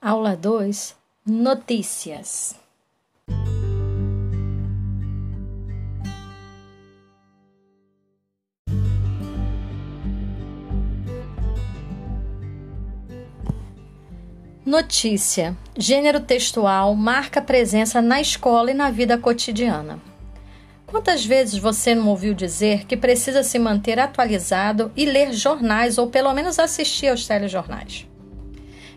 Aula 2 Notícias. Notícia: gênero textual marca presença na escola e na vida cotidiana. Quantas vezes você não ouviu dizer que precisa se manter atualizado e ler jornais ou pelo menos assistir aos telejornais?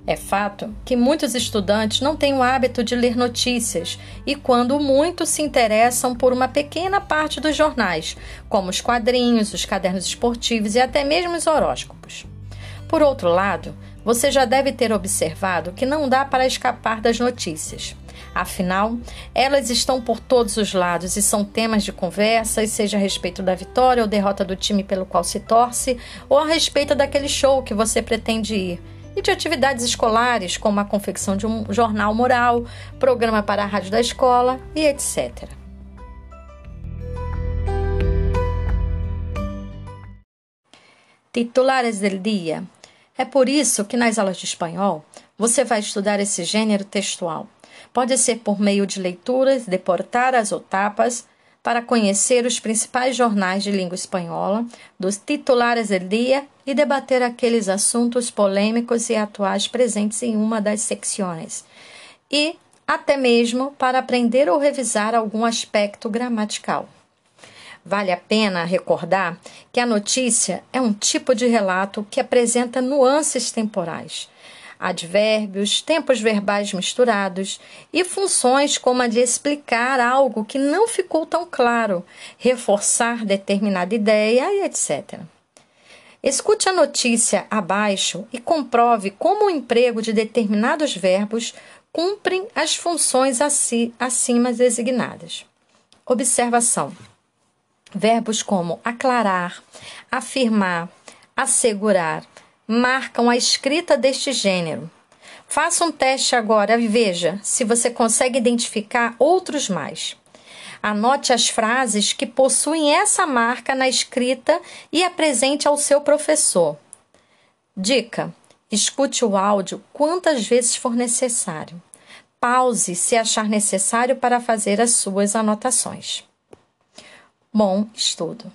É fato que muitos estudantes não têm o hábito de ler notícias e, quando muito, se interessam por uma pequena parte dos jornais, como os quadrinhos, os cadernos esportivos e até mesmo os horóscopos. Por outro lado, você já deve ter observado que não dá para escapar das notícias. Afinal, elas estão por todos os lados e são temas de conversa, seja a respeito da vitória ou derrota do time pelo qual se torce, ou a respeito daquele show que você pretende ir e de atividades escolares, como a confecção de um jornal moral, programa para a rádio da escola e etc. Titulares del dia. É por isso que nas aulas de espanhol você vai estudar esse gênero textual. Pode ser por meio de leituras, deportar as etapas, para conhecer os principais jornais de língua espanhola, dos titulares del dia e debater aqueles assuntos polêmicos e atuais presentes em uma das secções. E até mesmo para aprender ou revisar algum aspecto gramatical. Vale a pena recordar que a notícia é um tipo de relato que apresenta nuances temporais advérbios, tempos verbais misturados e funções como a de explicar algo que não ficou tão claro, reforçar determinada ideia e etc. Escute a notícia abaixo e comprove como o emprego de determinados verbos cumprem as funções acima designadas. Observação: verbos como aclarar, afirmar, assegurar, marcam a escrita deste gênero. Faça um teste agora e veja se você consegue identificar outros mais. Anote as frases que possuem essa marca na escrita e apresente ao seu professor. Dica: escute o áudio quantas vezes for necessário. Pause se achar necessário para fazer as suas anotações. Bom estudo!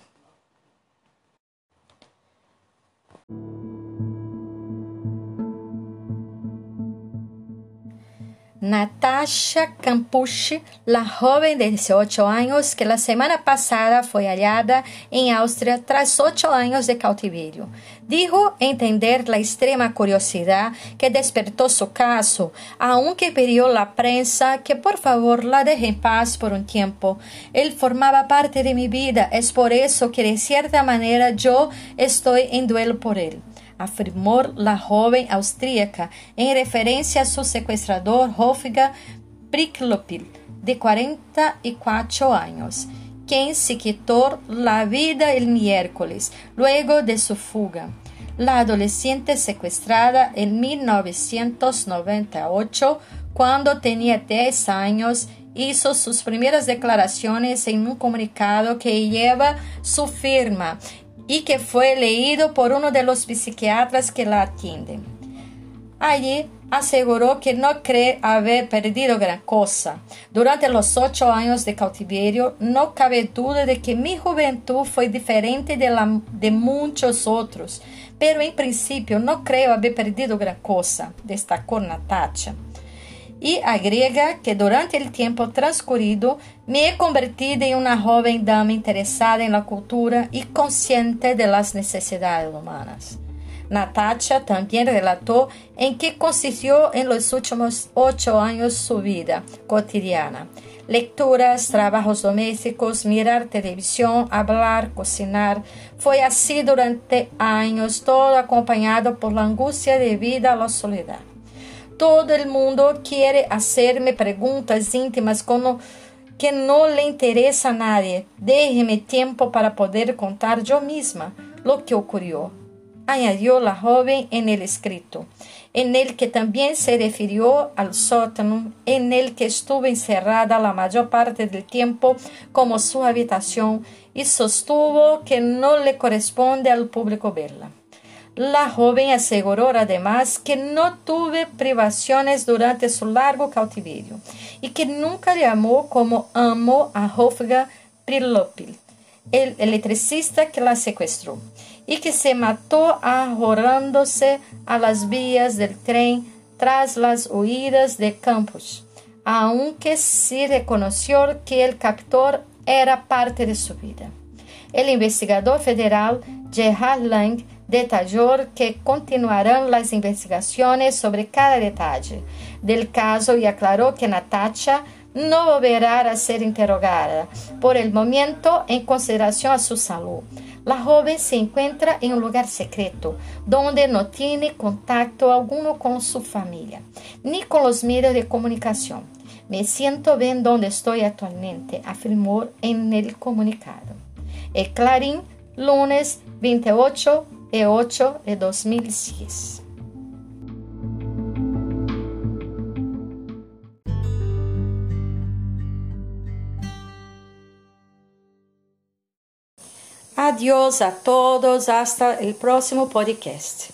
Natasha Campucci, la joven de 18 años que la semana pasada fue hallada en Austria tras ocho años de cautiverio. Dijo entender la extrema curiosidad que despertó su caso, aunque pidió la prensa que por favor la deje en paz por un tiempo. Él formaba parte de mi vida, es por eso que de cierta manera yo estoy en duelo por él afirmou la joven austríaca em referência a seu sequestrador Wolfgang Priklopil, de 44 anos, quem se quitou la vida el miércoles, luego de su fuga. La adolescente sequestrada en 1998, cuando tenía 10 años, hizo sus primeras declaraciones en un comunicado que lleva su firma y que fue leído por uno de los psiquiatras que la atienden. Allí aseguró que no cree haber perdido gran cosa. Durante los ocho años de cautiverio, no cabe duda de que mi juventud fue diferente de la de muchos otros, pero en principio no creo haber perdido gran cosa, destacó Natacha y agrega que durante el tiempo transcurrido me he convertido en una joven dama interesada en la cultura y consciente de las necesidades humanas. Natacha también relató en qué consistió en los últimos ocho años su vida cotidiana. Lecturas, trabajos domésticos, mirar televisión, hablar, cocinar. Fue así durante años, todo acompañado por la angustia debida a la soledad. Todo el mundo quiere hacerme preguntas íntimas como que no le interesa a nadie. Déjeme tiempo para poder contar yo misma lo que ocurrió. Añadió la joven en el escrito, en el que también se refirió al sótano en el que estuvo encerrada la mayor parte del tiempo como su habitación y sostuvo que no le corresponde al público verla. La joven aseguró además que no tuve privaciones durante su largo cautiverio y que nunca le amó como amó a Hofga Prilopil, el electricista que la secuestró, y que se mató ahorrándose a las vías del tren tras las huidas de Campos, aunque sí reconoció que el captor era parte de su vida. El investigador federal Gerhard Lang detalló que continuarán las investigaciones sobre cada detalle del caso y aclaró que Natacha no volverá a ser interrogada por el momento en consideración a su salud. La joven se encuentra en un lugar secreto, donde no tiene contacto alguno con su familia, ni con los medios de comunicación. Me siento bien donde estoy actualmente, afirmó en el comunicado. El Clarín, lunes 28 de 8 de 2006. Adiós a todos, hasta el próximo podcast.